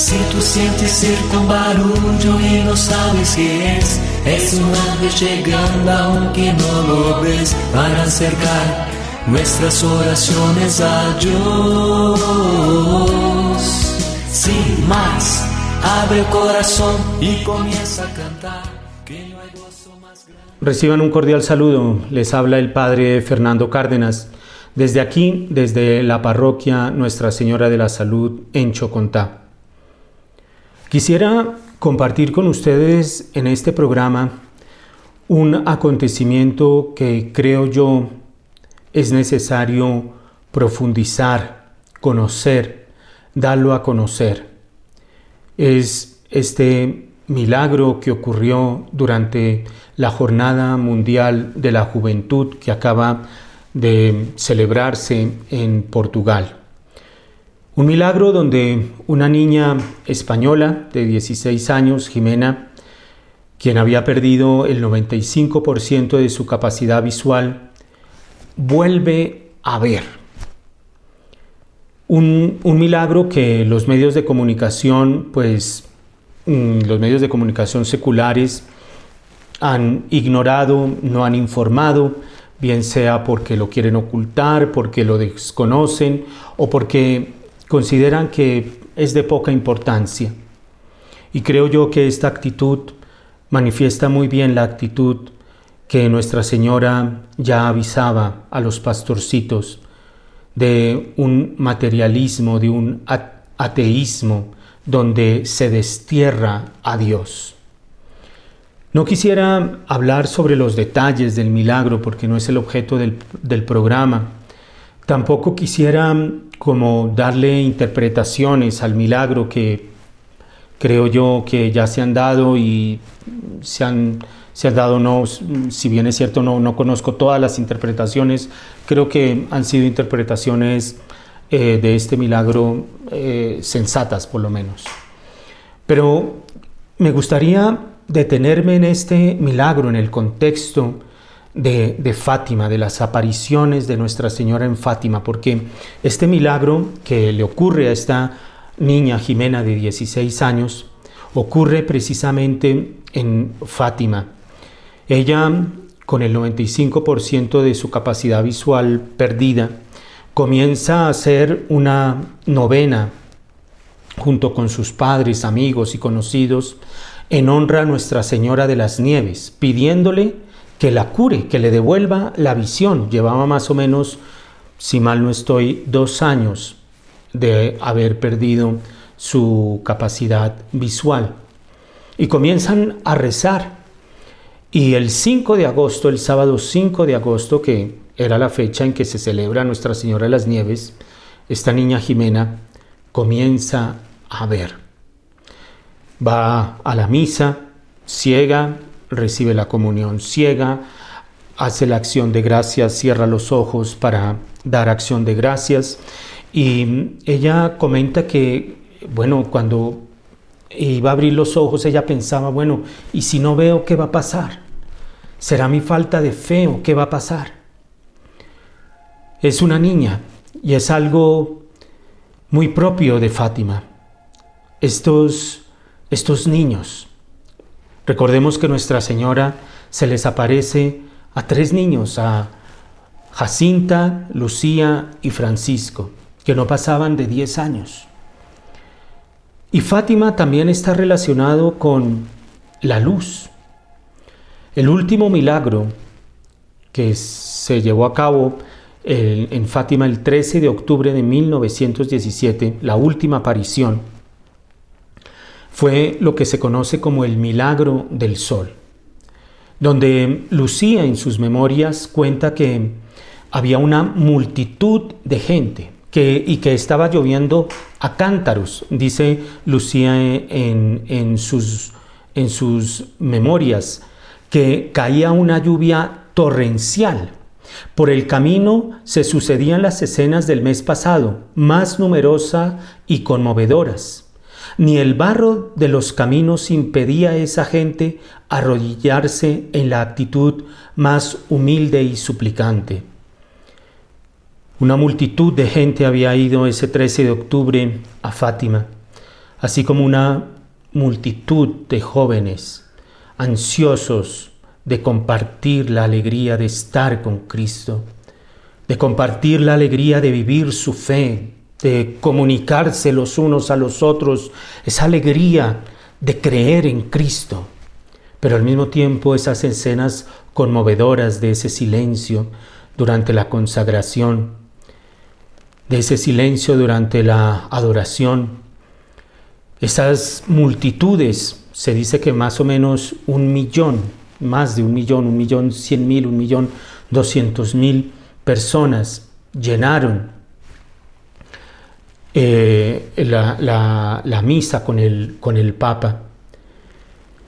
Si tú sientes cerca un barullo y no sabes qué es, es un ángel llegando aunque no lo ves para acercar nuestras oraciones a Dios. Sin más, abre el corazón y comienza a cantar. Reciban un cordial saludo. Les habla el Padre Fernando Cárdenas. Desde aquí, desde la parroquia Nuestra Señora de la Salud en Chocontá. Quisiera compartir con ustedes en este programa un acontecimiento que creo yo es necesario profundizar, conocer, darlo a conocer. Es este milagro que ocurrió durante la Jornada Mundial de la Juventud que acaba de celebrarse en Portugal. Un milagro donde una niña española de 16 años, Jimena, quien había perdido el 95% de su capacidad visual, vuelve a ver. Un, un, milagro que los medios de comunicación, pues mm, los medios de comunicación seculares han ignorado, no han informado, bien sea porque lo quieren ocultar, porque lo desconocen o porque consideran que es de poca importancia. Y creo yo que esta actitud manifiesta muy bien la actitud que Nuestra Señora ya avisaba a los pastorcitos de un materialismo, de un ateísmo donde se destierra a Dios. No quisiera hablar sobre los detalles del milagro porque no es el objeto del, del programa. Tampoco quisiera como darle interpretaciones al milagro que creo yo que ya se han dado y se han, se han dado, no, si bien es cierto, no, no conozco todas las interpretaciones, creo que han sido interpretaciones eh, de este milagro eh, sensatas por lo menos. Pero me gustaría detenerme en este milagro, en el contexto de, Fátima, de las apariciones de Nuestra Señora en Fátima, porque este milagro que le ocurre a esta niña Jimena de 16 años, ocurre precisamente en Fátima. Ella, con el 95% de su capacidad visual perdida, comienza a hacer una novena junto con sus padres, amigos y conocidos en honra a Nuestra Señora de las Nieves, pidiéndole que la cure, que le devuelva la visión. Llevaba más o menos, si mal no estoy, dos años de haber perdido su capacidad visual. Y comienzan a rezar. Y el 5 de agosto, el sábado 5 de agosto, que era la fecha en que se celebra Nuestra Señora de las Nieves, esta niña Jimena comienza a ver. Va a la misa, ciega, recibe la comunión ciega, hace la acción de gracias, cierra los ojos para dar acción de gracias. Y ella comenta que, bueno, cuando iba a abrir los ojos, ella pensaba, bueno, ¿y si no veo qué va a pasar? ¿Será mi falta de fe o qué va a pasar? Es una niña y es algo muy propio de Fátima. Estos, estos niños Recordemos que Nuestra Señora se les aparece a tres niños, a Jacinta, Lucía y Francisco, que no pasaban de 10 años. Y Fátima también está relacionado con la luz. El último milagro que se llevó a cabo en Fátima el 13 de octubre de 1917, la última aparición, fue lo que se conoce como el milagro del sol, donde Lucía en sus memorias cuenta que había una multitud de gente que, y que estaba lloviendo a cántaros, dice Lucía en, en, sus, en sus memorias, que caía una lluvia torrencial. Por el camino se sucedían las escenas del mes pasado, más numerosas y conmovedoras ni el barro de los caminos impedía a esa gente arrodillarse en la actitud más humilde y suplicante. Una multitud de gente había ido ese 13 de octubre a Fátima, así como una multitud de jóvenes ansiosos de compartir la alegría de estar con Cristo, de compartir la alegría de vivir su fe, de comunicarse los unos a los otros, esa alegría de creer en Cristo, pero al mismo tiempo esas escenas conmovedoras de ese silencio durante la consagración, de ese silencio durante la adoración, esas multitudes, se dice que más o menos un millón, más de un millón, un millón cien mil, un millón doscientos mil personas llenaron eh, la, misa con el, con el Papa.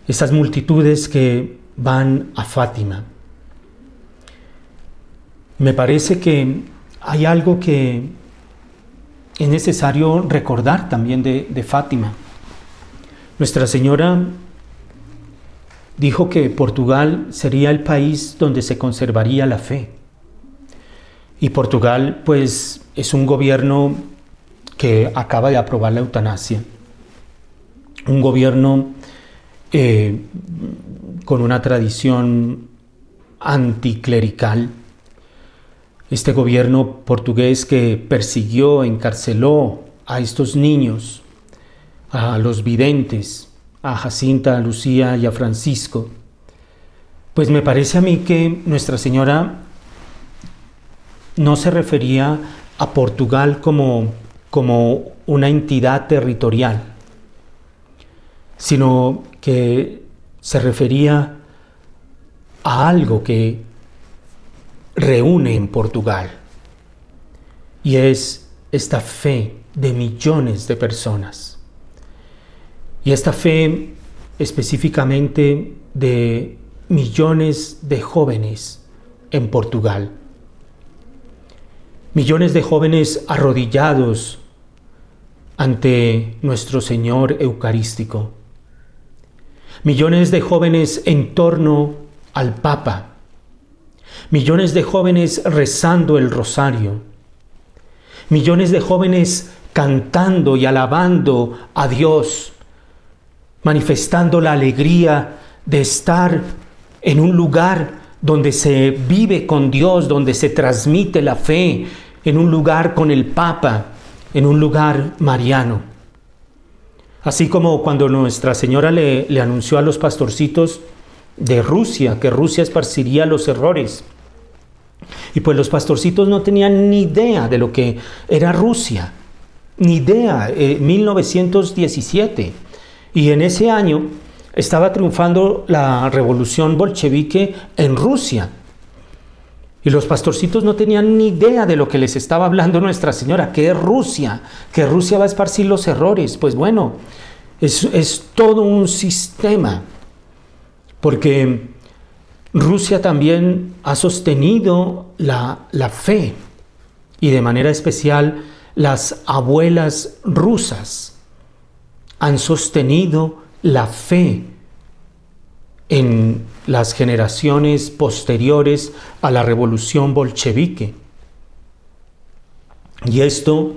Esas multitudes que van a Fátima. Me parece que hay algo que es necesario recordar también de, de Fátima. Nuestra Señora dijo que Portugal sería el país donde se conservaría la fe. Y Portugal, pues, es un gobierno que acaba de aprobar la eutanasia. Un gobierno eh, con una tradición anticlerical. Este gobierno portugués que persiguió, encarceló a estos niños, a los videntes, a Jacinta, a Lucía y a Francisco. Pues me parece a mí que Nuestra Señora no se refería a Portugal como como una entidad territorial, sino que se refería a algo que reúne en Portugal, y es esta fe de millones de personas. Y esta fe específicamente de millones de jóvenes en Portugal. Millones de jóvenes arrodillados ante nuestro Señor Eucarístico. Millones de jóvenes en torno al Papa. Millones de jóvenes rezando el rosario. Millones de jóvenes cantando y alabando a Dios, manifestando la alegría de estar en un lugar donde se vive con Dios, donde se transmite la fe, en un lugar con el Papa, en un lugar mariano. Así como cuando Nuestra Señora le, anunció a los pastorcitos de Rusia que Rusia esparciría los errores. Y pues los pastorcitos no tenían ni idea de lo que era Rusia, ni idea, 1917. Eh, y en ese año estaba triunfando la revolución bolchevique en Rusia. Y los pastorcitos no tenían ni idea de lo que les estaba hablando Nuestra Señora, que es Rusia, que Rusia va a esparcir los errores. Pues bueno, es, es todo un sistema, porque Rusia también ha sostenido la, la fe, y de manera especial las abuelas rusas han sostenido la fe en las generaciones posteriores a la revolución bolchevique. Y esto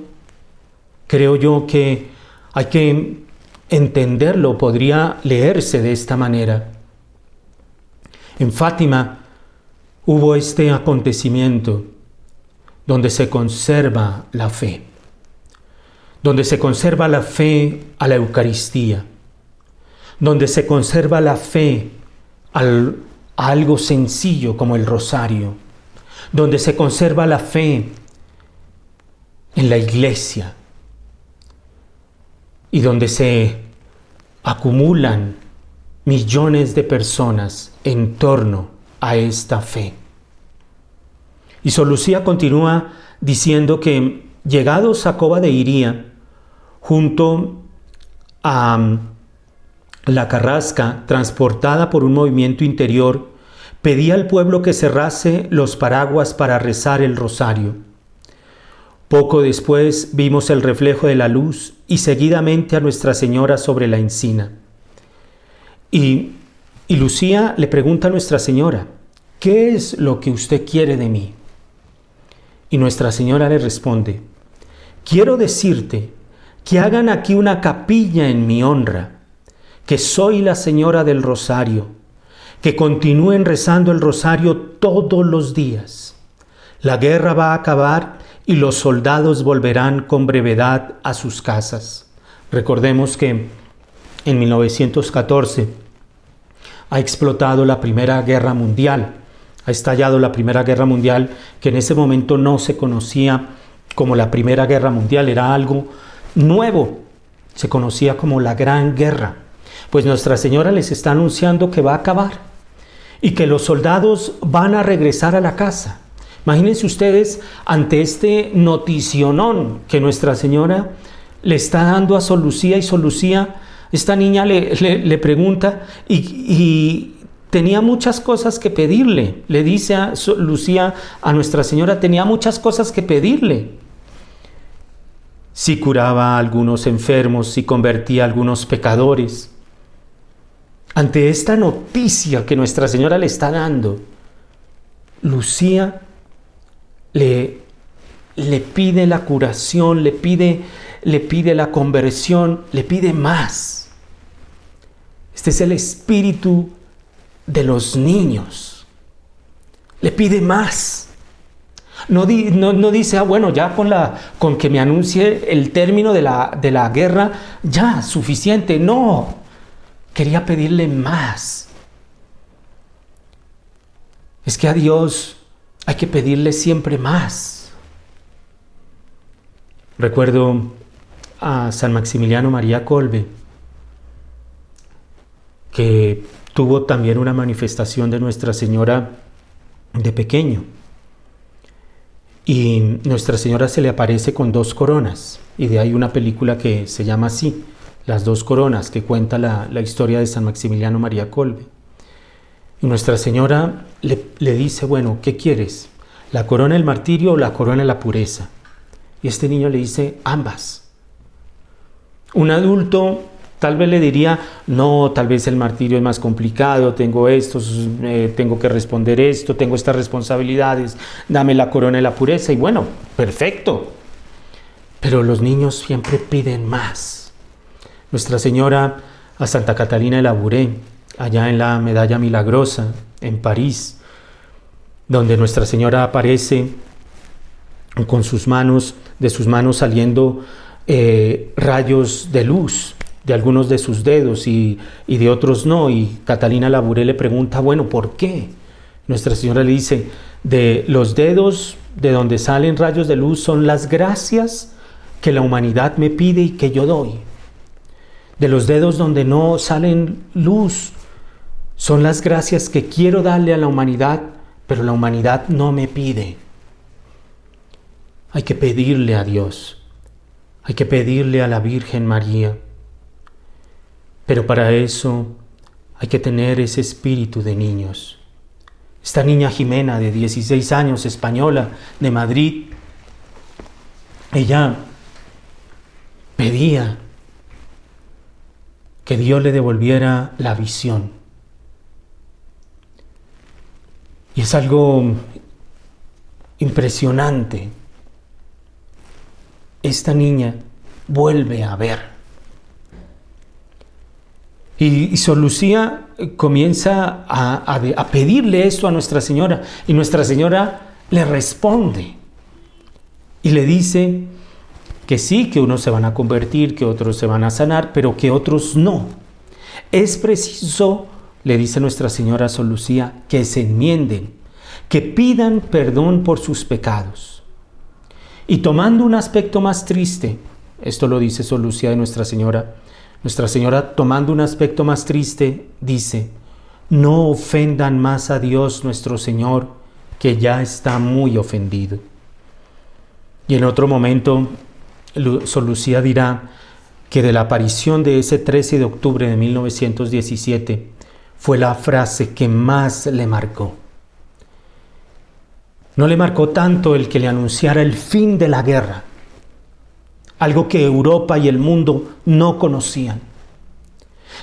creo yo que hay que entenderlo, podría leerse de esta manera. En Fátima hubo este acontecimiento donde se conserva la fe, donde se conserva la fe a la Eucaristía, donde se conserva la fe al, algo sencillo como el rosario, donde se conserva la fe en la iglesia y donde se acumulan millones de personas en torno a esta fe. Y Solucía continúa diciendo que llegados a Coba de Iría, junto a la carrasca, transportada por un movimiento interior, pedía al pueblo que cerrase los paraguas para rezar el rosario. Poco después vimos el reflejo de la luz y seguidamente a Nuestra Señora sobre la encina. Y, y Lucía le pregunta a Nuestra Señora, ¿qué es lo que usted quiere de mí? Y Nuestra Señora le responde, quiero decirte que hagan aquí una capilla en mi honra, que soy la señora del rosario, que continúen rezando el rosario todos los días. La guerra va a acabar y los soldados volverán con brevedad a sus casas. Recordemos que en 1914 ha explotado la Primera Guerra Mundial, ha estallado la Primera Guerra Mundial, que en ese momento no se conocía como la Primera Guerra Mundial, era algo nuevo, se conocía como la Gran Guerra. Pues Nuestra Señora les está anunciando que va a acabar y que los soldados van a regresar a la casa. Imagínense ustedes ante este noticionón que Nuestra Señora le está dando a Solucía y Solucía, esta niña le, pregunta y, y, tenía muchas cosas que pedirle. Le dice a Lucía, a Nuestra Señora, tenía muchas cosas que pedirle. Si curaba a algunos enfermos, si convertía a algunos pecadores, ante esta noticia que Nuestra Señora le está dando, Lucía le, le pide la curación, le pide, le pide la conversión, le pide más. Este es el espíritu de los niños. Le pide más. No, no, dice, ah, bueno, ya con, la, con que me anuncie el término de la, de la guerra, ya, suficiente. No, quería pedirle más. Es que a Dios hay que pedirle siempre más. Recuerdo a San Maximiliano María Colbe, que tuvo también una manifestación de Nuestra Señora de pequeño. Y Nuestra Señora se le aparece con dos coronas, y de ahí una película que se llama así, las dos coronas que cuenta la, historia de San Maximiliano María Colbe. Y Nuestra Señora le, le, dice, bueno, ¿qué quieres? ¿La corona del martirio o la corona de la pureza? Y este niño le dice, ambas. Un adulto tal vez le diría, no, tal vez el martirio es más complicado, tengo esto, eh, tengo que responder esto, tengo estas responsabilidades, dame la corona de la pureza. Y bueno, perfecto. Pero los niños siempre piden más. Nuestra Señora a Santa Catalina de Labouré, allá en la Medalla Milagrosa, en París, donde Nuestra Señora aparece con sus manos, de sus manos saliendo eh, rayos de luz de algunos de sus dedos y, y, de otros no. Y Catalina Labouré le pregunta, bueno, ¿por qué? Nuestra Señora le dice, de los dedos de donde salen rayos de luz son las gracias que la humanidad me pide y que yo doy de los dedos donde no salen luz, son las gracias que quiero darle a la humanidad, pero la humanidad no me pide. Hay que pedirle a Dios, hay que pedirle a la Virgen María, pero para eso hay que tener ese espíritu de niños. Esta niña Jimena de 16 años, española, de Madrid, ella pedía que Dios le devolviera la visión. Y es algo impresionante. Esta niña vuelve a ver. Y, y Lucía comienza a, a pedirle esto a Nuestra Señora y Nuestra Señora le responde y le dice, que sí, que unos se van a convertir, que otros se van a sanar, pero que otros no. Es preciso, le dice Nuestra Señora Sol Lucía, que se enmienden, que pidan perdón por sus pecados. Y tomando un aspecto más triste, esto lo dice Sol Lucía de Nuestra Señora, Nuestra Señora tomando un aspecto más triste, dice, no ofendan más a Dios nuestro Señor, que ya está muy ofendido. Y en otro momento Sor Lucía dirá que de la aparición de ese 13 de octubre de 1917 fue la frase que más le marcó. No le marcó tanto el que le anunciara el fin de la guerra, algo que Europa y el mundo no conocían.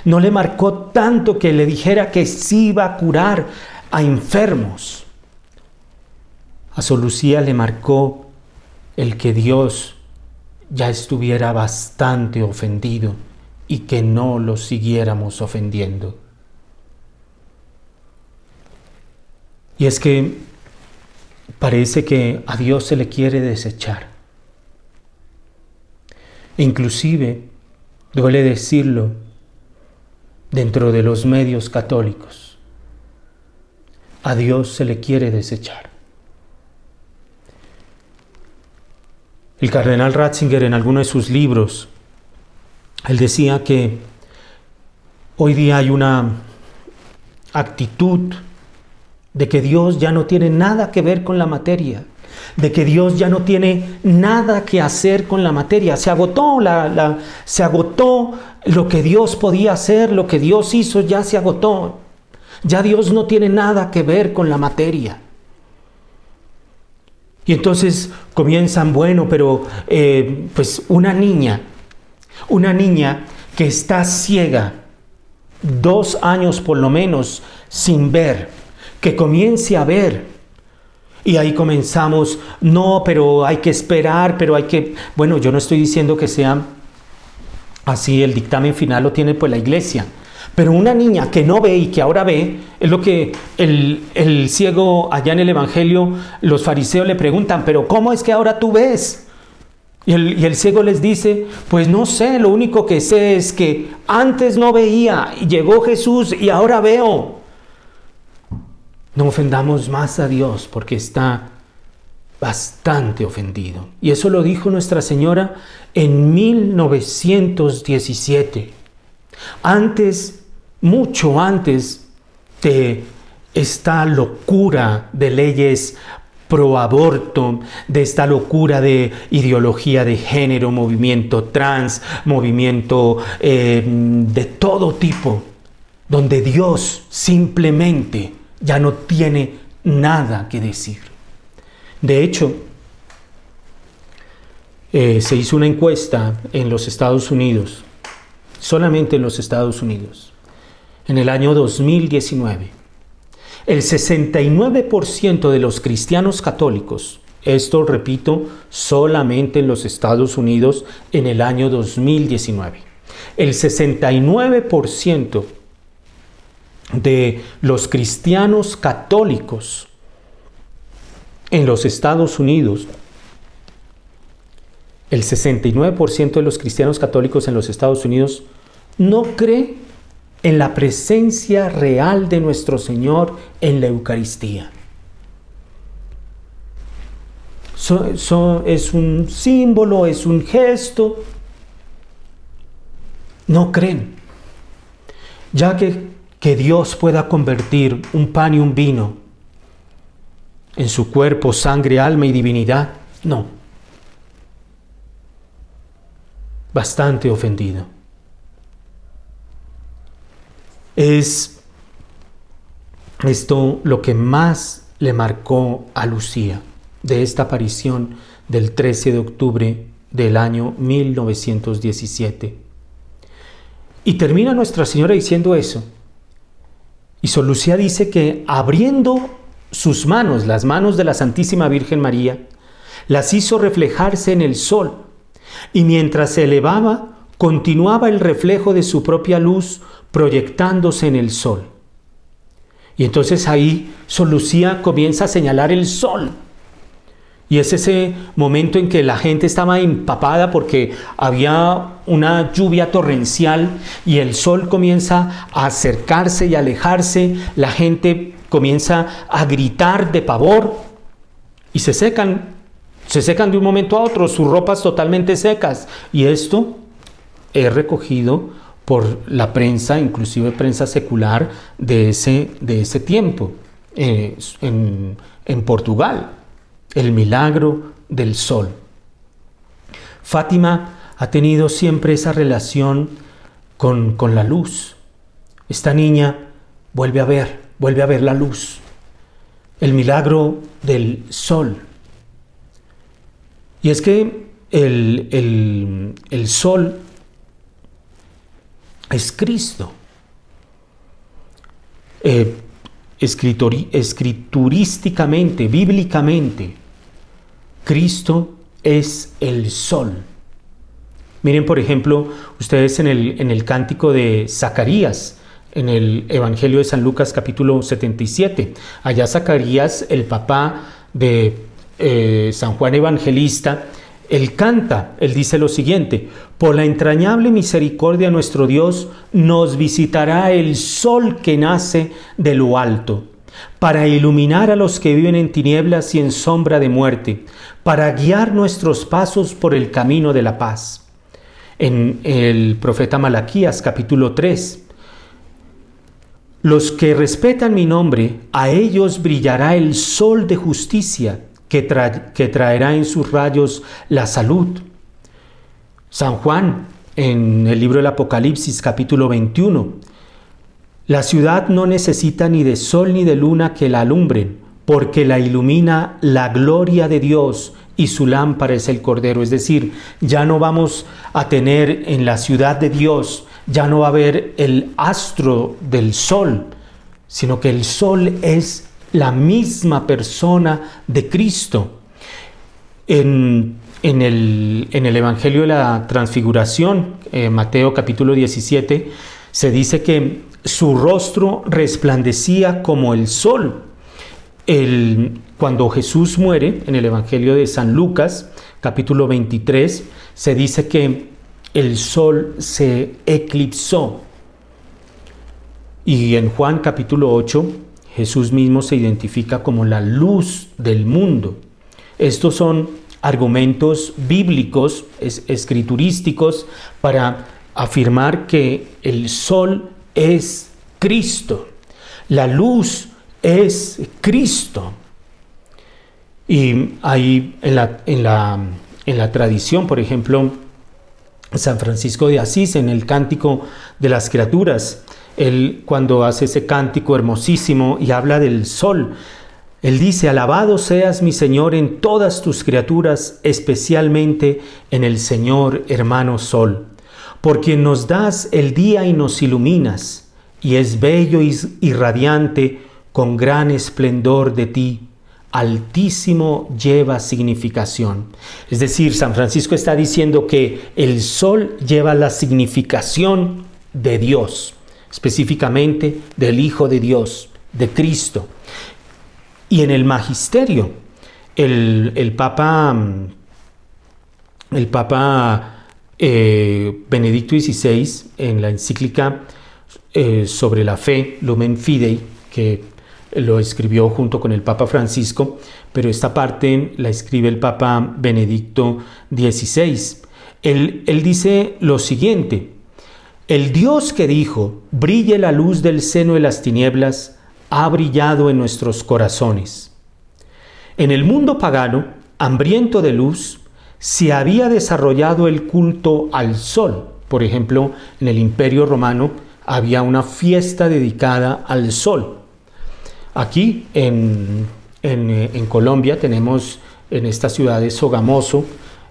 No le marcó tanto que le dijera que sí iba a curar a enfermos. A Sor Lucía le marcó el que Dios ya estuviera bastante ofendido y que no lo siguiéramos ofendiendo. Y es que parece que a Dios se le quiere desechar. Inclusive, duele decirlo, dentro de los medios católicos, a Dios se le quiere desechar. El cardenal Ratzinger en alguno de sus libros, él decía que hoy día hay una actitud de que Dios ya no tiene nada que ver con la materia, de que Dios ya no tiene nada que hacer con la materia. Se agotó, la, se agotó lo que Dios podía hacer, lo que Dios hizo ya se agotó. Ya Dios no tiene nada que ver con la materia. Y entonces comienzan, bueno, pero eh, pues una niña, una niña que está ciega, dos años por lo menos sin ver, que comience a ver. Y ahí comenzamos, no, pero hay que esperar, pero hay que, bueno, yo no estoy diciendo que sea así, el dictamen final lo tiene pues la iglesia. Pero una niña que no ve y que ahora ve, es lo que el, el, ciego allá en el Evangelio, los fariseos le preguntan, pero ¿cómo es que ahora tú ves? Y el, y el ciego les dice, pues no sé, lo único que sé es que antes no veía y llegó Jesús y ahora veo. No ofendamos más a Dios porque está bastante ofendido. Y eso lo dijo Nuestra Señora en 1917. Antes, mucho antes de esta locura de leyes pro aborto, de esta locura de ideología de género, movimiento trans, movimiento eh, de todo tipo, donde Dios simplemente ya no tiene nada que decir. De hecho, eh, se hizo una encuesta en los Estados Unidos, solamente en los Estados Unidos, en el año 2019. El 69% de los cristianos católicos, esto repito, solamente en los Estados Unidos en el año 2019, el 69% de los cristianos católicos en los Estados Unidos, el 69% de los cristianos católicos en los Estados Unidos no cree en la presencia real de nuestro Señor en la Eucaristía. Es un símbolo, es un gesto. No creen. Ya que que Dios pueda convertir un pan y un vino en su cuerpo, sangre, alma y divinidad. No. Bastante ofendido. Es esto lo que más le marcó a Lucía de esta aparición del 13 de octubre del año 1917. Y termina Nuestra Señora diciendo eso. Y Sor Lucía dice que abriendo sus manos, las manos de la Santísima Virgen María, las hizo reflejarse en el sol, y mientras se elevaba, continuaba el reflejo de su propia luz proyectándose en el sol. Y entonces ahí Sor Lucía comienza a señalar el sol y es ese momento en que la gente estaba empapada porque había una lluvia torrencial y el sol comienza a acercarse y alejarse, la gente comienza a gritar de pavor y se secan, se secan de un momento a otro, sus ropas totalmente secas. Y esto es recogido por la prensa, inclusive prensa secular de ese, de ese tiempo eh, en, en Portugal el milagro del sol. Fátima ha tenido siempre esa relación con, con, la luz. Esta niña vuelve a ver, vuelve a ver la luz, el milagro del sol. Y es que el, el sol es Cristo. Eh, escriturísticamente, bíblicamente, Cristo es el sol Miren, por ejemplo, ustedes en el, en el cántico de Zacarías, en el Evangelio de San Lucas capítulo 77. Allá Zacarías, el papá de eh, San Juan Evangelista, él canta, él dice lo siguiente, por la entrañable misericordia nuestro Dios nos visitará el sol que nace de lo alto, para iluminar a los que viven en tinieblas y en sombra de muerte, para guiar nuestros pasos por el camino de la paz. En el profeta Malaquías capítulo 3, los que respetan mi nombre, a ellos brillará el sol de justicia que, traerá en sus rayos la salud. San Juan, en el libro del Apocalipsis capítulo 21, la ciudad no necesita ni de sol ni de luna que la alumbren, porque la ilumina la gloria de Dios y su lámpara es el Cordero. Es decir, ya no vamos a tener en la ciudad de Dios ya no va a haber el astro del sol, sino que el sol es la misma persona de Cristo. En, el, Evangelio de la Transfiguración, eh, Mateo capítulo 17, se dice que su rostro resplandecía como el sol. El, cuando Jesús muere, en el Evangelio de San Lucas, capítulo 23, se dice que el sol se eclipsó. Y en Juan capítulo 8, Jesús mismo se identifica como la luz del mundo. Estos son argumentos bíblicos, escriturísticos, para afirmar que el sol es Cristo, la luz es Cristo. Y ahí en la, en la, en la tradición, por ejemplo, San Francisco de Asís en el cántico de las criaturas. Él cuando hace ese cántico hermosísimo y habla del sol, él dice, alabado seas mi Señor en todas tus criaturas, especialmente en el Señor hermano sol, por quien nos das el día y nos iluminas, y es bello y radiante con gran esplendor de ti altísimo lleva significación. Es decir, San Francisco está diciendo que el sol lleva la significación de Dios, específicamente del Hijo de Dios, de Cristo. Y en el magisterio, el, Papa, el Papa eh, Benedicto XVI, en la encíclica eh, sobre la fe, Lumen Fidei, que lo escribió junto con el Papa Francisco, pero esta parte la escribe el Papa Benedicto XVI. Él, él dice lo siguiente, el Dios que dijo, brille la luz del seno de las tinieblas, ha brillado en nuestros corazones. En el mundo pagano, hambriento de luz, se había desarrollado el culto al sol. Por ejemplo, en el Imperio Romano había una fiesta dedicada al sol. Aquí en, eh, Colombia tenemos en esta ciudad de Sogamoso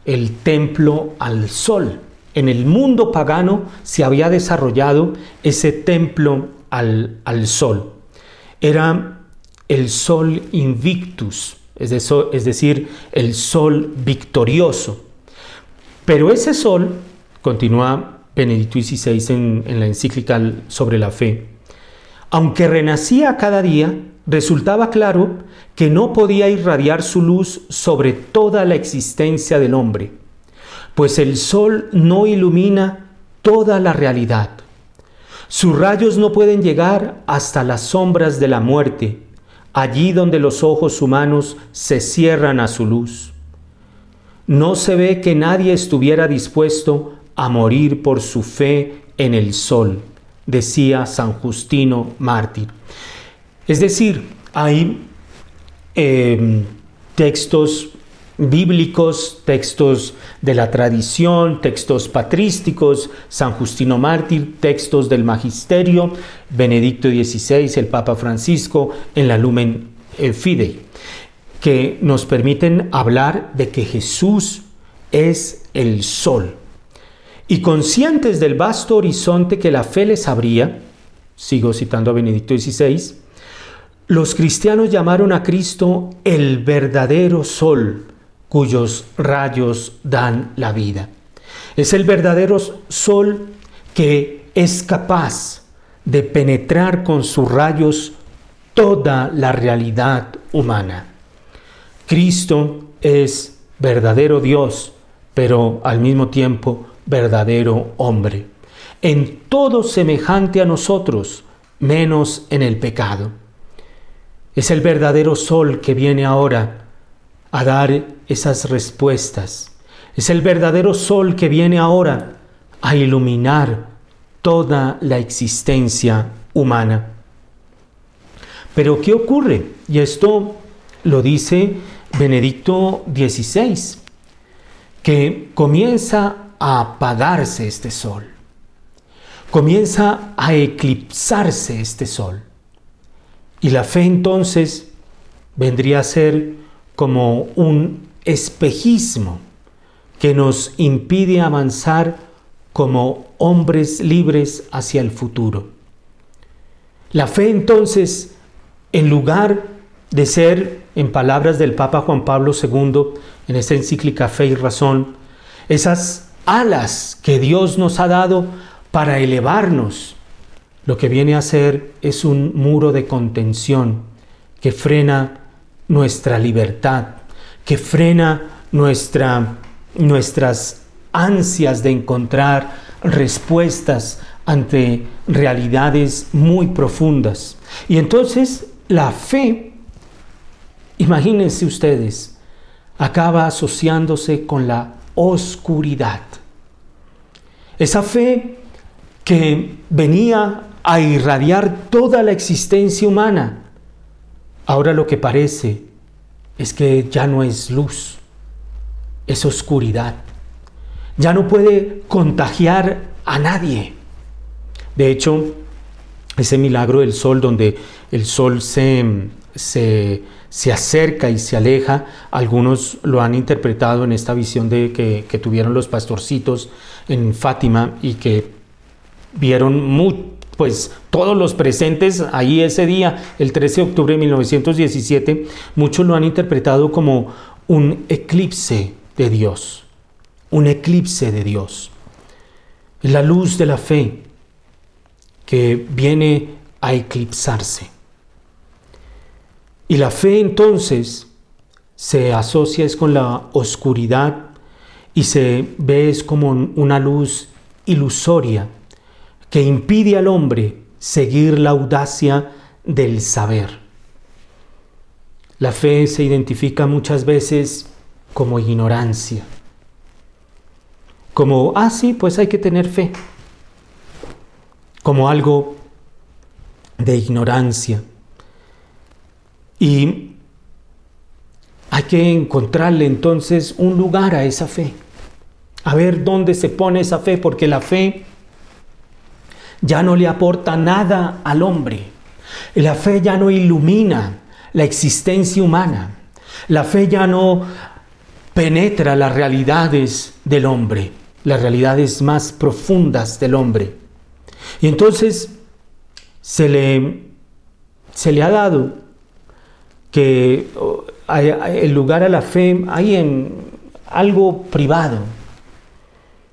el templo al sol. En el mundo pagano se había desarrollado ese templo al, al sol. Era el sol invictus, es, decir, el sol victorioso. Pero ese sol, continúa Benedicto XVI en la encíclica sobre la fe, aunque renacía cada día, resultaba claro que no podía irradiar su luz sobre toda la existencia del hombre, pues el sol no ilumina toda la realidad. Sus rayos no pueden llegar hasta las sombras de la muerte, allí donde los ojos humanos se cierran a su luz. No se ve que nadie estuviera dispuesto a morir por su fe en el sol, decía San Justino mártir. Es decir, hay em, textos bíblicos, textos de la tradición, textos patrísticos, San Justino Mártir, textos del Magisterio, Benedicto XVI, el Papa Francisco, en la Lumen eh, Fidei, que nos permiten hablar de que Jesús es el sol. Y conscientes del vasto horizonte que la fe les abría, sigo citando a Benedicto XVI, los cristianos llamaron a Cristo el verdadero sol, cuyos rayos dan la vida. Es el verdadero sol que es capaz de penetrar con sus rayos toda la realidad humana. Cristo es verdadero Dios, pero al mismo tiempo verdadero hombre. En todo semejante a nosotros, menos en el pecado. Es el verdadero sol que viene ahora a dar esas respuestas. Es el verdadero sol que viene ahora a iluminar toda la existencia humana. Pero ¿qué ocurre? Y esto lo dice Benedicto XVI, que comienza a apagarse este sol, comienza a eclipsarse este sol. Y la fe entonces vendría a ser como un espejismo que nos impide avanzar como hombres libres hacia el futuro. La fe entonces, en lugar de ser, en palabras del Papa Juan Pablo II, en esta encíclica Fe y Razón, esas alas que Dios nos ha dado para elevarnos, lo que viene a ser es un muro de contención que frena nuestra libertad, que frena nuestra, nuestras ansias de encontrar respuestas ante realidades muy profundas. Y entonces la fe, imagínense ustedes, acaba asociándose con la oscuridad. Esa fe que venía a irradiar toda la existencia humana, ahora lo que parece es que ya no es luz, es oscuridad ya no puede contagiar a nadie. De hecho, ese milagro del sol, donde el sol se, se, acerca y se aleja, algunos lo han interpretado en esta visión de que, que tuvieron los pastorcitos en Fátima y que vieron muy, pues todos los presentes ahí ese día, el 13 de octubre de 1917, muchos lo han interpretado como un eclipse de Dios un eclipse de Dios. La luz de la fe que viene a eclipsarse. Y la fe entonces se asocia es con la oscuridad y se ve es como una luz ilusoria que impide al hombre seguir la audacia del saber. La fe se identifica muchas veces como ignorancia como, ah, sí, pues hay que tener fe, como algo de ignorancia. Y hay que encontrarle entonces un lugar a esa fe, a ver dónde se pone esa fe, porque la fe ya no le aporta nada al hombre. La fe ya no ilumina la existencia humana. La fe ya no penetra las realidades del hombre las realidades más profundas del hombre. Y entonces se le, se le ha dado que el lugar a la fe hay en algo privado,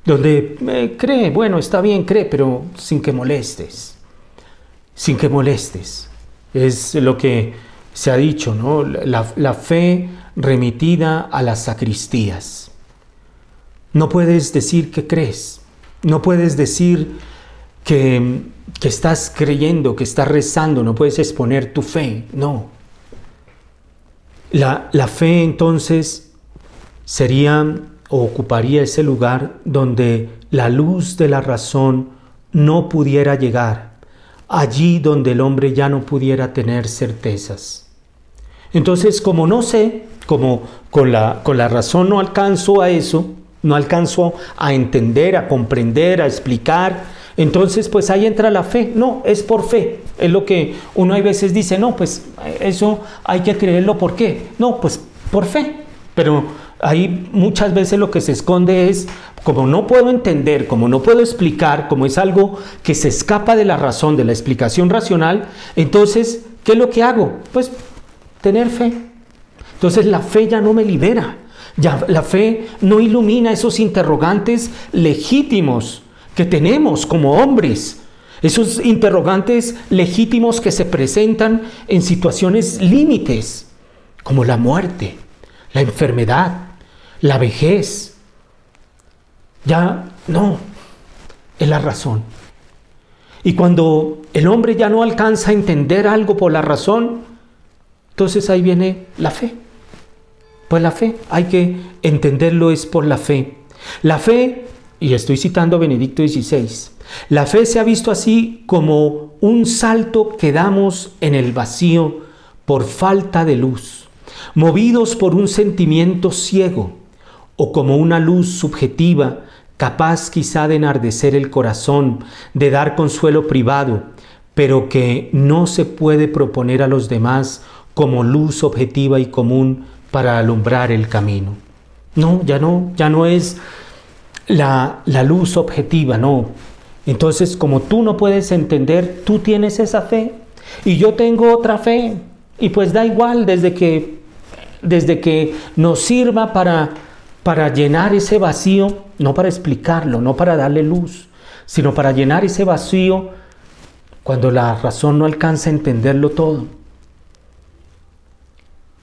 donde cree, bueno, está bien, cree, pero sin que molestes, sin que molestes. Es lo que se ha dicho, ¿no? La, la fe remitida a las sacristías. No puedes decir que crees, no puedes decir que, estás creyendo, que estás rezando, no puedes exponer tu fe, no. La, la fe entonces sería o ocuparía ese lugar donde la luz de la razón no pudiera llegar, allí donde el hombre ya no pudiera tener certezas. Entonces, como no sé, como con la, con la razón no alcanzo a eso, no alcanzo a entender, a comprender, a explicar. Entonces, pues ahí entra la fe. No, es por fe. Es lo que uno a veces dice, no, pues eso hay que creerlo. ¿Por qué? No, pues por fe. Pero ahí muchas veces lo que se esconde es, como no puedo entender, como no puedo explicar, como es algo que se escapa de la razón, de la explicación racional, entonces, ¿qué es lo que hago? Pues tener fe. Entonces la fe ya no me libera Ya, la fe no ilumina esos interrogantes legítimos que tenemos como hombres, esos interrogantes legítimos que se presentan en situaciones límites, como la muerte, la enfermedad, la vejez. Ya no, es la razón. Y cuando el hombre ya no alcanza a entender algo por la razón, entonces ahí viene la fe. Pues la fe, hay que entenderlo es por la fe. La fe, y estoy citando a Benedicto XVI, la fe se ha visto así como un salto que damos en el vacío por falta de luz, movidos por un sentimiento ciego, o como una luz subjetiva capaz quizá de enardecer el corazón, de dar consuelo privado, pero que no se puede proponer a los demás como luz objetiva y común para alumbrar el camino. No, ya no, ya no es la, la luz objetiva, no. Entonces, como tú no puedes entender, tú tienes esa fe y yo tengo otra fe. Y pues da igual desde que, desde que nos sirva para, para llenar ese vacío, no para explicarlo, no para darle luz, sino para llenar ese vacío cuando la razón no alcanza a entenderlo todo.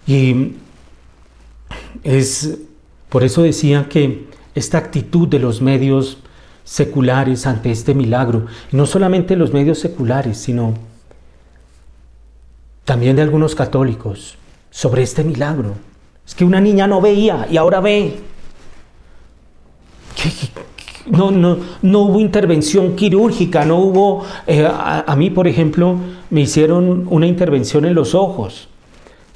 Y es por eso decía que esta actitud de los medios seculares ante este milagro, no solamente los medios seculares, sino también de algunos católicos, sobre este milagro. Es que una niña no veía y ahora ve. No, no, no hubo intervención quirúrgica, no hubo... Eh, a, mí, por ejemplo, me hicieron una intervención en los ojos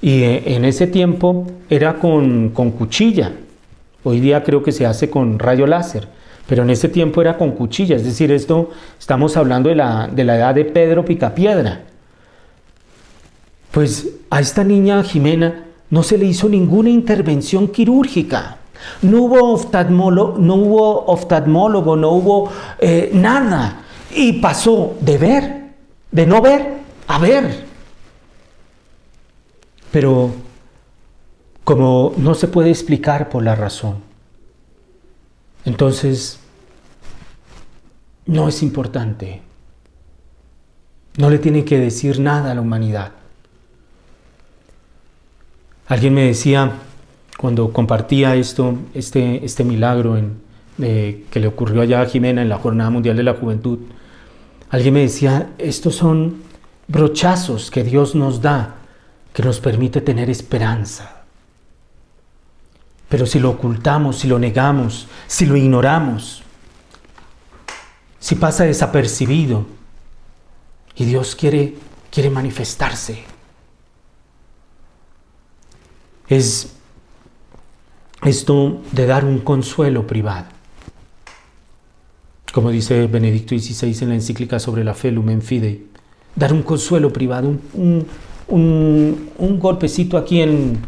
y eh, en ese tiempo era con, cuchilla. Hoy día creo que se hace con rayo láser, pero en ese tiempo era con cuchilla. Es decir, esto estamos hablando de la, de la edad de Pedro Picapiedra. Pues a esta niña Jimena no se le hizo ninguna intervención quirúrgica. No hubo, oftalmólogo, no hubo, oftalmólogo, no hubo nada. Y pasó de ver, de no ver, a ver. Pero como no se puede explicar por la razón, entonces no es importante. No le tiene que decir nada a la humanidad. Alguien me decía cuando compartía esto, este, este milagro en, que le ocurrió allá a Jimena en la Jornada Mundial de la Juventud, alguien me decía, estos son brochazos que Dios nos da que nos permite tener esperanza. Pero si lo ocultamos, si lo negamos, si lo ignoramos, si pasa desapercibido y Dios quiere, quiere manifestarse, es esto de dar un consuelo privado. Como dice Benedicto XVI en la encíclica sobre la fe, Lumen Fidei, dar un consuelo privado, un un, golpecito aquí en,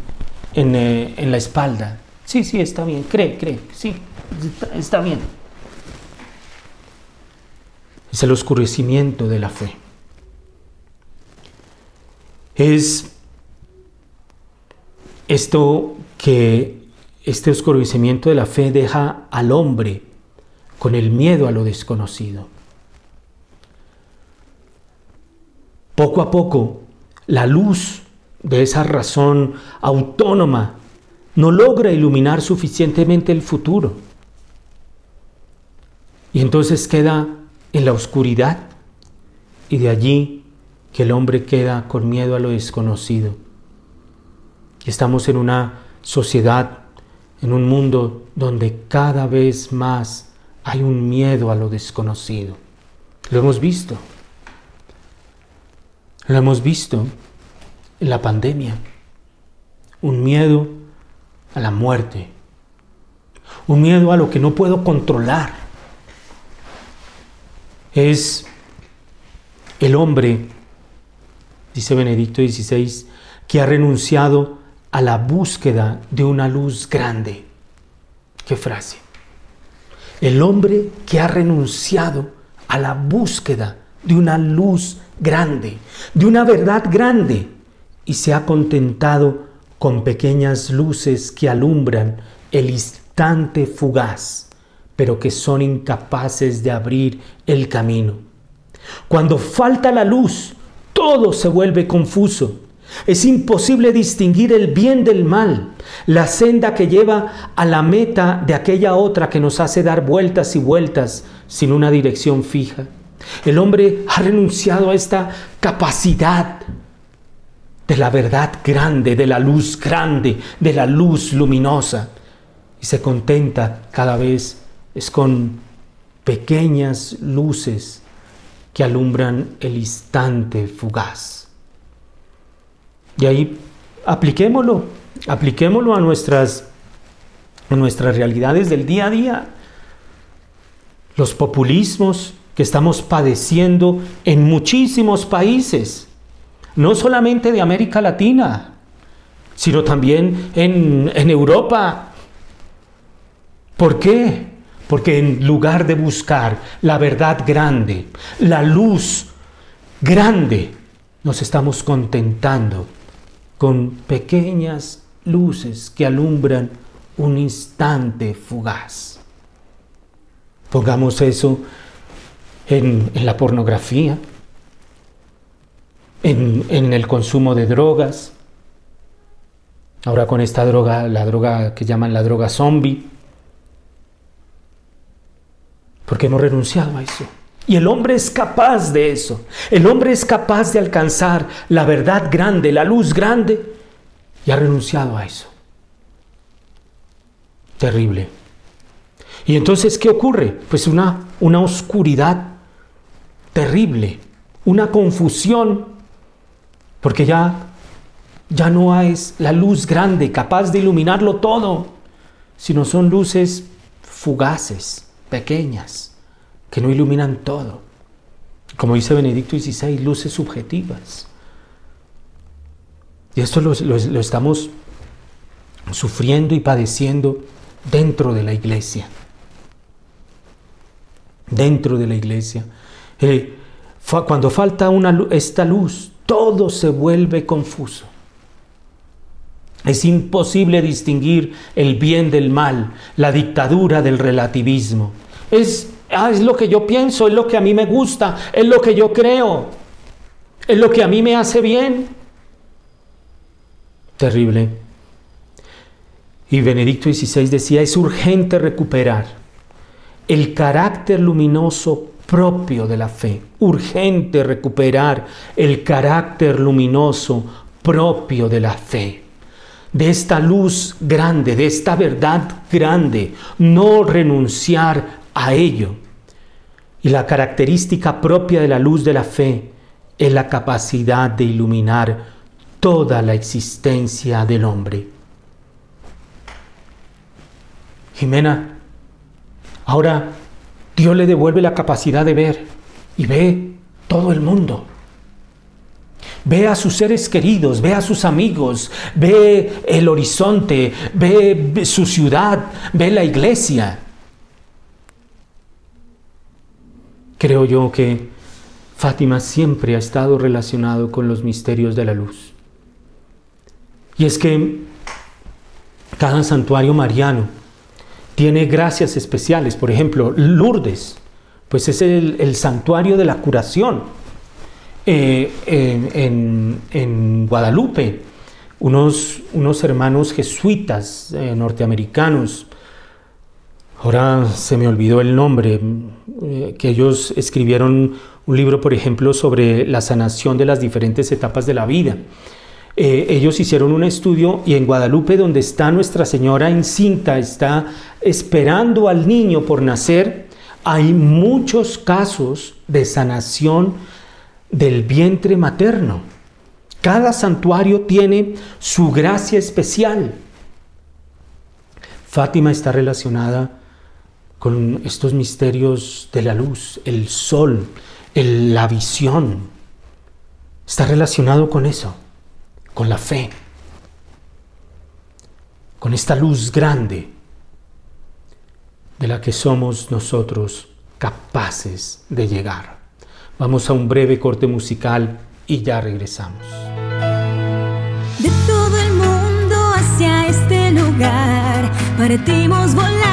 eh, en, la espalda. Sí, sí, está bien, cree, cree, sí, está, bien. Es el oscurecimiento de la fe. Es esto que este oscurecimiento de la fe deja al hombre con el miedo a lo desconocido. Poco a poco la luz de esa razón autónoma no logra iluminar suficientemente el futuro. Y entonces queda en la oscuridad y de allí que el hombre queda con miedo a lo desconocido. Estamos en una sociedad, en un mundo donde cada vez más hay un miedo a lo desconocido. Lo hemos visto. Lo hemos visto en la pandemia. Un miedo a la muerte. Un miedo a lo que no puedo controlar. Es el hombre, dice Benedicto XVI, que ha renunciado a la búsqueda de una luz grande. ¿Qué frase? El hombre que ha renunciado a la búsqueda de una luz grande, de una verdad grande, y se ha contentado con pequeñas luces que alumbran el instante fugaz, pero que son incapaces de abrir el camino. Cuando falta la luz, todo se vuelve confuso. Es imposible distinguir el bien del mal, la senda que lleva a la meta de aquella otra que nos hace dar vueltas y vueltas sin una dirección fija. El hombre ha renunciado a esta capacidad de la verdad grande, de la luz grande, de la luz luminosa. Y se contenta cada vez es con pequeñas luces que alumbran el instante fugaz. Y ahí apliquémoslo, apliquémoslo a nuestras, nuestras realidades del día a día. Los populismos que estamos padeciendo en muchísimos países no solamente de América Latina, sino también en, en Europa. ¿Por qué? Porque en lugar de buscar la verdad grande, la luz grande, nos estamos contentando con pequeñas luces que alumbran un instante fugaz. Pongamos eso en, en la pornografía, en, el consumo de drogas. Ahora con esta droga, la droga que llaman la droga zombie. Porque hemos renunciado a eso. Y el hombre es capaz de eso. El hombre es capaz de alcanzar la verdad grande, la luz grande, y ha renunciado a eso. Terrible. Y entonces, ¿qué ocurre? Pues una, una oscuridad terrible, una confusión porque ya, ya no es la luz grande capaz de iluminarlo todo, sino son luces fugaces, pequeñas, que no iluminan todo. Como dice Benedicto XVI, luces subjetivas. Y esto lo, estamos sufriendo y padeciendo dentro de la iglesia. Dentro de la iglesia. Eh, cuando falta una, esta luz, todo se vuelve confuso. Es imposible distinguir el bien del mal, la dictadura del relativismo. Es, ah, es lo que yo pienso, es lo que a mí me gusta, es lo que yo creo, es lo que a mí me hace bien. Terrible. Y Benedicto XVI decía, es urgente recuperar el carácter luminoso propio de la fe. Urgente recuperar el carácter luminoso propio de la fe. De esta luz grande, de esta verdad grande, no renunciar a ello. Y la característica propia de la luz de la fe es la capacidad de iluminar toda la existencia del hombre. Jimena, ahora Dios le devuelve la capacidad de ver y ve todo el mundo. Ve a sus seres queridos, ve a sus amigos, ve el horizonte, ve su ciudad, ve la iglesia. Creo yo que Fátima siempre ha estado relacionado con los misterios de la luz. Y es que cada santuario mariano tiene gracias especiales. Por ejemplo, Lourdes, pues es el, santuario de la curación. Eh, en, Guadalupe, unos, unos hermanos jesuitas eh, norteamericanos, ahora se me olvidó el nombre, eh, que ellos escribieron un libro, por ejemplo, sobre la sanación de las diferentes etapas de la vida. Eh, ellos hicieron un estudio y en Guadalupe, donde está Nuestra Señora encinta, está esperando al niño por nacer, hay muchos casos de sanación del vientre materno. Cada santuario tiene su gracia especial. Fátima está relacionada con estos misterios de la luz, el sol, la visión. Está relacionado con eso con la fe, con esta luz grande de la que somos nosotros capaces de llegar. Vamos a un breve corte musical y ya regresamos. De todo el mundo Partimos, volamos,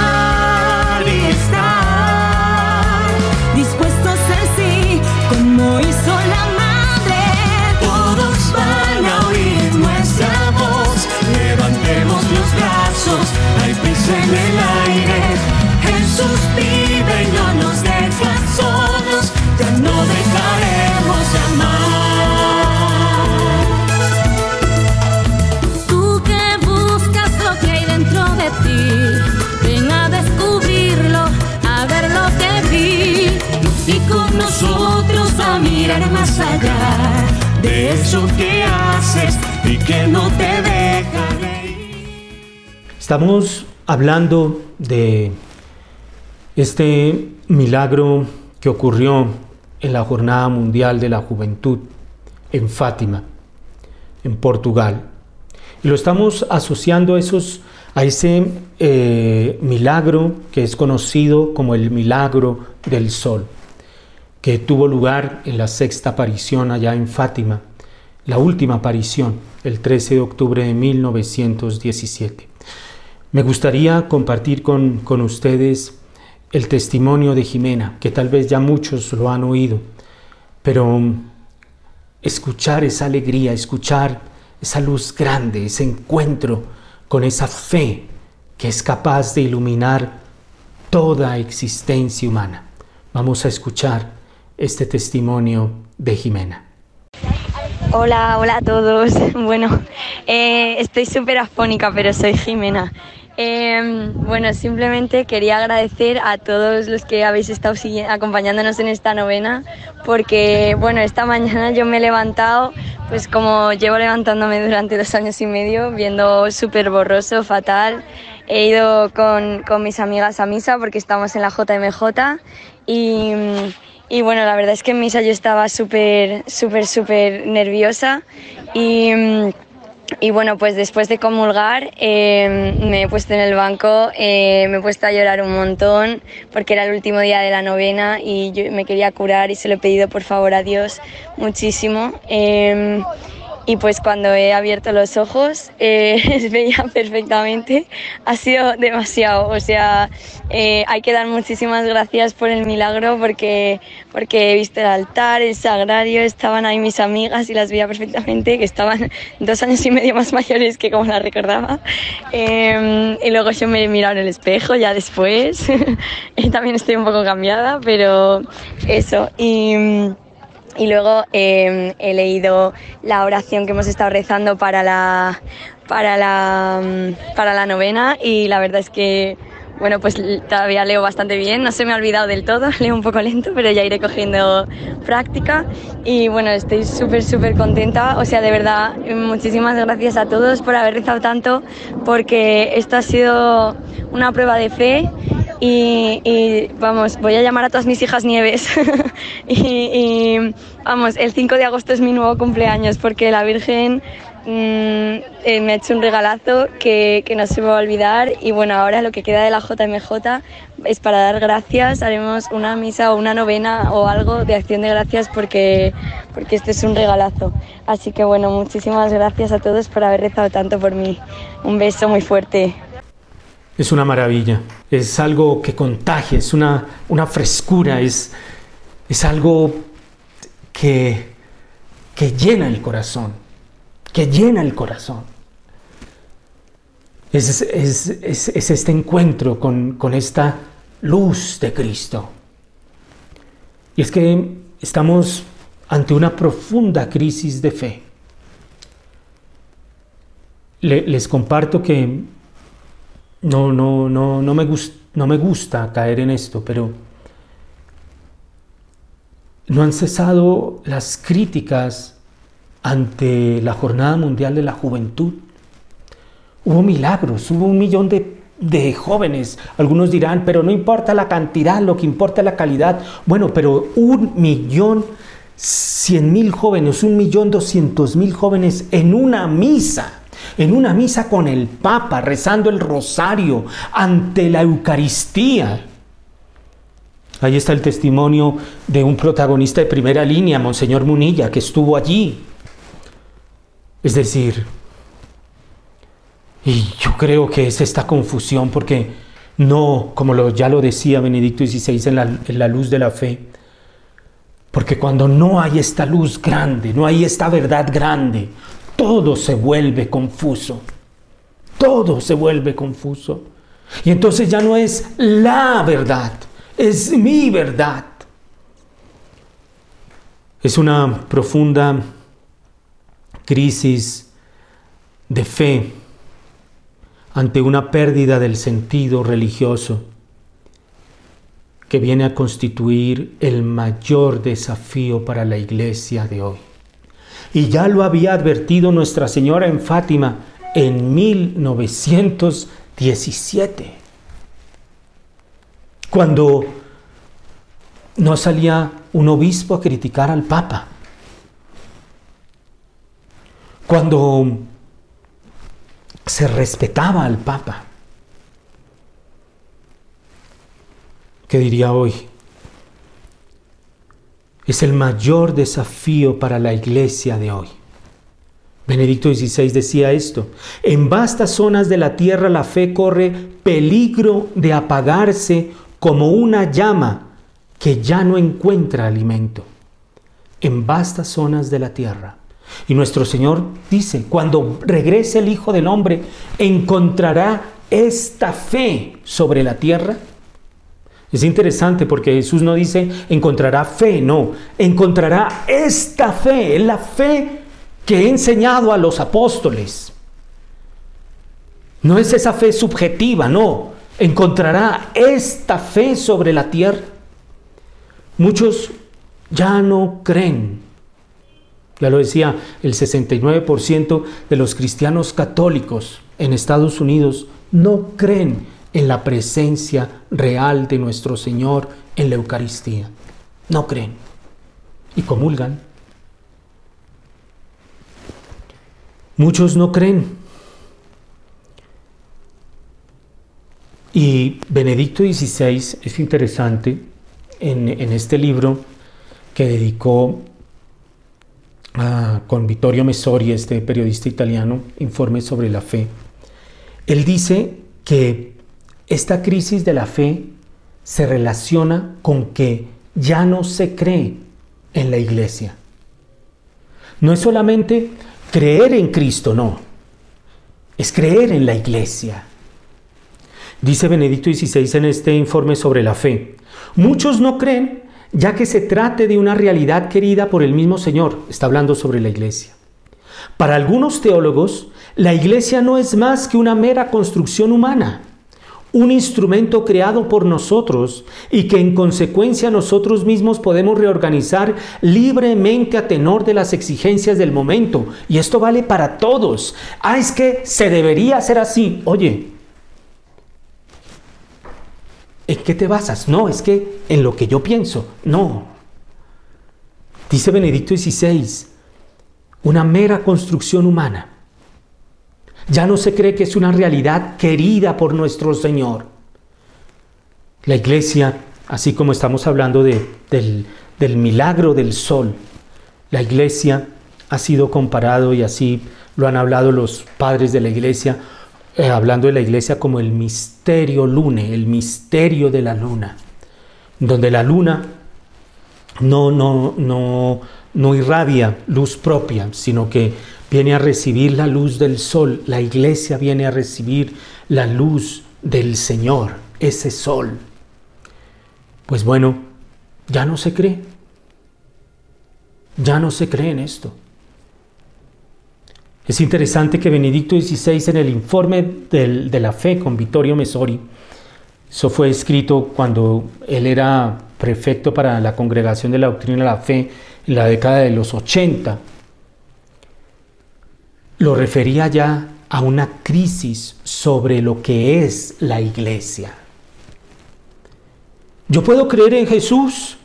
en el aire. Jesús vive y no nos deja solos, ya no dejaremos de amar. Tú que buscas lo que hay dentro de ti, ven a descubrirlo, a ver lo que vi. Y con nosotros a mirar más allá de eso que haces y que no te deja reír. Estamos hablando de este milagro que ocurrió en la Jornada Mundial de la Juventud en Fátima, en Portugal. Y lo estamos asociando a, esos, a ese eh, milagro que es conocido como el milagro del sol, que tuvo lugar en la sexta aparición allá en Fátima, la última aparición, el 13 de octubre de 1917. Me gustaría compartir con, con ustedes el testimonio de Jimena, que tal vez ya muchos lo han oído, pero escuchar esa alegría, escuchar esa luz grande, ese encuentro con esa fe que es capaz de iluminar toda existencia humana. Vamos a escuchar este testimonio de Jimena. Hola, hola a todos. Bueno, eh, estoy súper afónica, pero soy Jimena. Eh, bueno, simplemente quería agradecer a todos los que habéis estado acompañándonos en esta novena, porque bueno, esta mañana yo me he levantado, pues como llevo levantándome durante dos años y medio, viendo súper borroso, fatal. He ido con, con mis amigas a misa porque estamos en la JMJ y, y bueno, la verdad es que en misa yo estaba súper, súper, súper nerviosa y... Y bueno, pues después de comulgar eh, me he puesto en el banco, eh, me he puesto a llorar un montón porque era el último día de la novena y yo me quería curar y se lo he pedido por favor a Dios muchísimo. Eh, y pues cuando he abierto los ojos eh, veía perfectamente. Ha sido demasiado. O sea, eh, hay que dar muchísimas gracias por el milagro porque, porque he visto el altar, el sagrario, estaban ahí mis amigas y las veía perfectamente, que estaban dos años y medio más mayores que como las recordaba. Eh, y luego yo me he mirado en el espejo ya después. también estoy un poco cambiada, pero eso. Y. Y luego eh, he leído la oración que hemos estado rezando para la, para, la, mm, para la novena y la verdad es que, bueno, pues todavía leo bastante bien, no se me ha olvidado del todo, leo un poco lento, pero ya iré cogiendo práctica. Y bueno, estoy súper, súper contenta, o sea, de verdad, muchísimas gracias a todos por haber rezado tanto porque esto ha sido una prueba de fe y, vamos, voy a llamar a todas mis hijas Nieves. y, y, vamos, el 5 de agosto es mi nuevo cumpleaños porque la Virgen mm, eh, me ha hecho un regalazo que, que no se me va a olvidar. Y bueno, ahora lo que queda de la JMJ es para dar gracias. Haremos una misa o una novena o algo de acción de gracias porque, porque este es un regalazo. Así que bueno, muchísimas gracias a todos por haber rezado tanto por mí. Un beso muy fuerte. Es una maravilla, es algo que contagia, es una, una frescura, es, es algo que, que llena el corazón, que llena el corazón. Es, es, es, es este encuentro con, con esta luz de Cristo. Y es que estamos ante una profunda crisis de fe. Le- les comparto que no, no, no, no, me no me gusta caer en esto, pero no han cesado las críticas ante la Jornada Mundial de la Juventud. Hubo milagros, hubo un millón de, de jóvenes. Algunos dirán, pero no importa la cantidad, lo que importa es la calidad. Bueno, pero un millón cien mil jóvenes, un millón doscientos mil jóvenes en una misa, en una misa con el Papa, rezando el rosario ante la Eucaristía. Ahí está el testimonio de un protagonista de primera línea, Monseñor Munilla, que estuvo allí. Es decir, y yo creo que es esta confusión porque no, como lo, ya lo decía Benedicto XVI en la, en la luz de la fe, porque cuando no hay esta luz grande, no hay esta verdad grande, todo se vuelve confuso. Todo se vuelve confuso. Y entonces ya no es la verdad, es mi verdad. Es una profunda crisis de fe ante una pérdida del sentido religioso que viene a constituir el mayor desafío para la iglesia de hoy. Y ya lo había advertido Nuestra Señora en Fátima en 1917, cuando no salía un obispo a criticar al Papa, cuando se respetaba al Papa. ¿Qué diría hoy? Es el mayor desafío para la iglesia de hoy. Benedicto XVI decía esto, en vastas zonas de la tierra la fe corre peligro de apagarse como una llama que ya no encuentra alimento. En vastas zonas de la tierra. Y nuestro Señor dice, cuando regrese el Hijo del Hombre, ¿encontrará esta fe sobre la tierra? Es interesante porque Jesús no dice encontrará fe, no, encontrará esta fe, es la fe que he enseñado a los apóstoles. No es esa fe subjetiva, no, encontrará esta fe sobre la tierra. Muchos ya no creen. Ya lo decía, el 69% de los cristianos católicos en Estados Unidos no creen en la presencia real de nuestro Señor en la Eucaristía. No creen. Y comulgan. Muchos no creen. Y Benedicto XVI es interesante en, este libro que dedicó con Vittorio Messori, este periodista italiano, informe sobre la fe. Él dice que esta crisis de la fe se relaciona con que ya no se cree en la iglesia. No es solamente creer en Cristo, no, es creer en la iglesia. Dice Benedicto XVI en este informe sobre la fe. Muchos no creen ya que se trate de una realidad querida por el mismo Señor, está hablando sobre la iglesia. Para algunos teólogos, la iglesia no es más que una mera construcción humana, un instrumento creado por nosotros y que en consecuencia nosotros mismos podemos reorganizar libremente a tenor de las exigencias del momento. Y esto vale para todos. Ah, es que se debería hacer así. Oye, ¿En qué te basas? No, es que en lo que yo pienso. No. Dice Benedicto XVI, una mera construcción humana. Ya no se cree que es una realidad querida por nuestro Señor. La iglesia, así como estamos hablando de, del, del milagro del sol, la iglesia ha sido comparado y así lo han hablado los padres de la iglesia eh, hablando de la iglesia como el misterio lune, el misterio de la luna, donde la luna no, no, no, no irradia luz propia, sino que viene a recibir la luz del sol, la iglesia viene a recibir la luz del Señor, ese sol. Pues bueno, ya no se cree, ya no se cree en esto. Es interesante que Benedicto XVI en el informe de la fe con Vittorio Messori, eso fue escrito cuando él era prefecto para la Congregación de la Doctrina de la Fe en la década de los 80, lo refería ya a una crisis sobre lo que es la iglesia. Yo puedo creer en Jesús,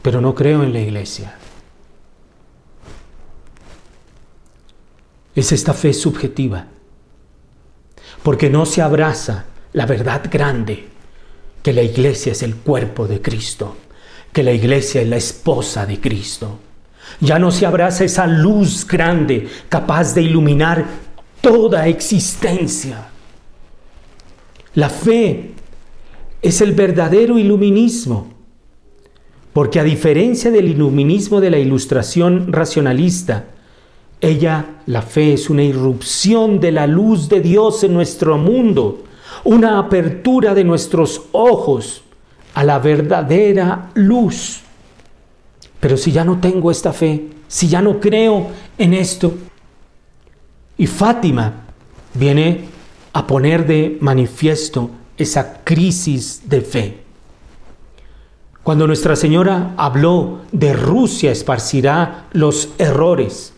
pero no creo en la iglesia. Es esta fe subjetiva, porque no se abraza la verdad grande, que la iglesia es el cuerpo de Cristo, que la iglesia es la esposa de Cristo. Ya no se abraza esa luz grande capaz de iluminar toda existencia. La fe es el verdadero iluminismo, porque a diferencia del iluminismo de la ilustración racionalista, ella, la fe, es una irrupción de la luz de Dios en nuestro mundo, una apertura de nuestros ojos a la verdadera luz. Pero si ya no tengo esta fe, si ya no creo en esto, y Fátima viene a poner de manifiesto esa crisis de fe. Cuando Nuestra Señora habló de Rusia esparcirá los errores,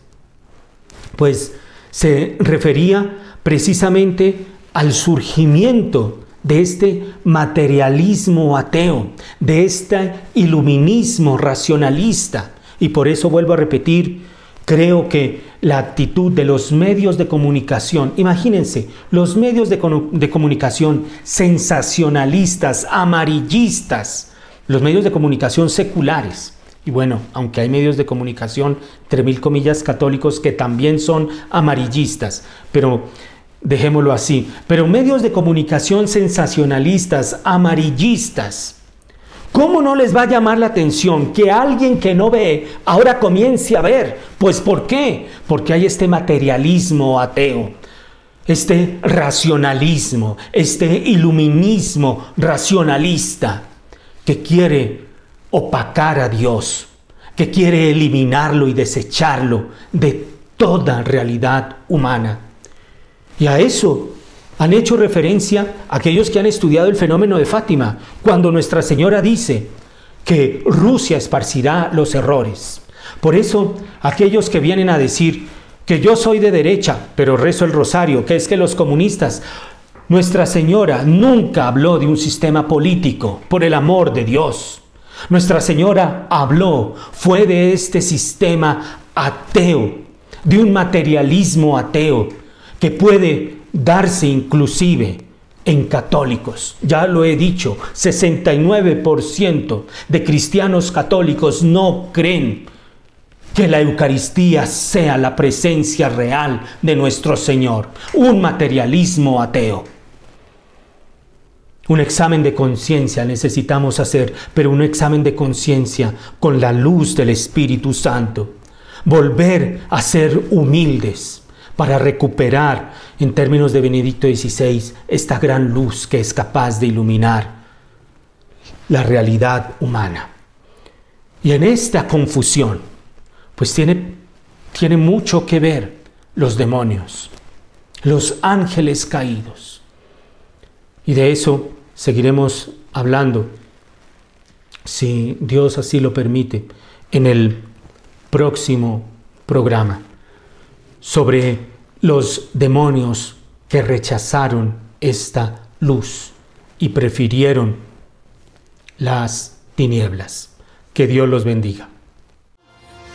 pues se refería precisamente al surgimiento de este materialismo ateo, de este iluminismo racionalista. Y por eso vuelvo a repetir, creo que la actitud de los medios de comunicación, imagínense, los medios de, de comunicación sensacionalistas, amarillistas, los medios de comunicación seculares, y bueno, aunque hay medios de comunicación, entre mil comillas, católicos que también son amarillistas, pero dejémoslo así, pero medios de comunicación sensacionalistas, amarillistas, ¿cómo no les va a llamar la atención que alguien que no ve ahora comience a ver? Pues ¿por qué? Porque hay este materialismo ateo, este racionalismo, este iluminismo racionalista que quiere opacar a Dios, que quiere eliminarlo y desecharlo de toda realidad humana. Y a eso han hecho referencia aquellos que han estudiado el fenómeno de Fátima, cuando Nuestra Señora dice que Rusia esparcirá los errores. Por eso, aquellos que vienen a decir que yo soy de derecha, pero rezo el rosario, que es que los comunistas, Nuestra Señora nunca habló de un sistema político, por el amor de Dios. Nuestra Señora habló, fue de este sistema ateo, de un materialismo ateo, que puede darse inclusive en católicos. Ya lo he dicho, 69% de cristianos católicos no creen que la Eucaristía sea la presencia real de nuestro Señor. Un materialismo ateo. Un examen de conciencia necesitamos hacer, pero un examen de conciencia con la luz del Espíritu Santo. Volver a ser humildes para recuperar, en términos de Benedicto XVI, esta gran luz que es capaz de iluminar la realidad humana. Y en esta confusión, pues tiene, tiene mucho que ver los demonios, los ángeles caídos. Y de eso seguiremos hablando, si Dios así lo permite, en el próximo programa sobre los demonios que rechazaron esta luz y prefirieron las tinieblas. Que Dios los bendiga.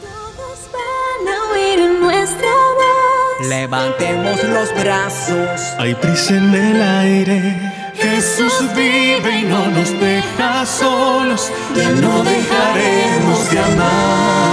Todos van a oír nuestra voz. Levantemos los brazos. Hay prisa en el aire. Jesús vive y no nos deja solos. Ya no dejaremos de amar.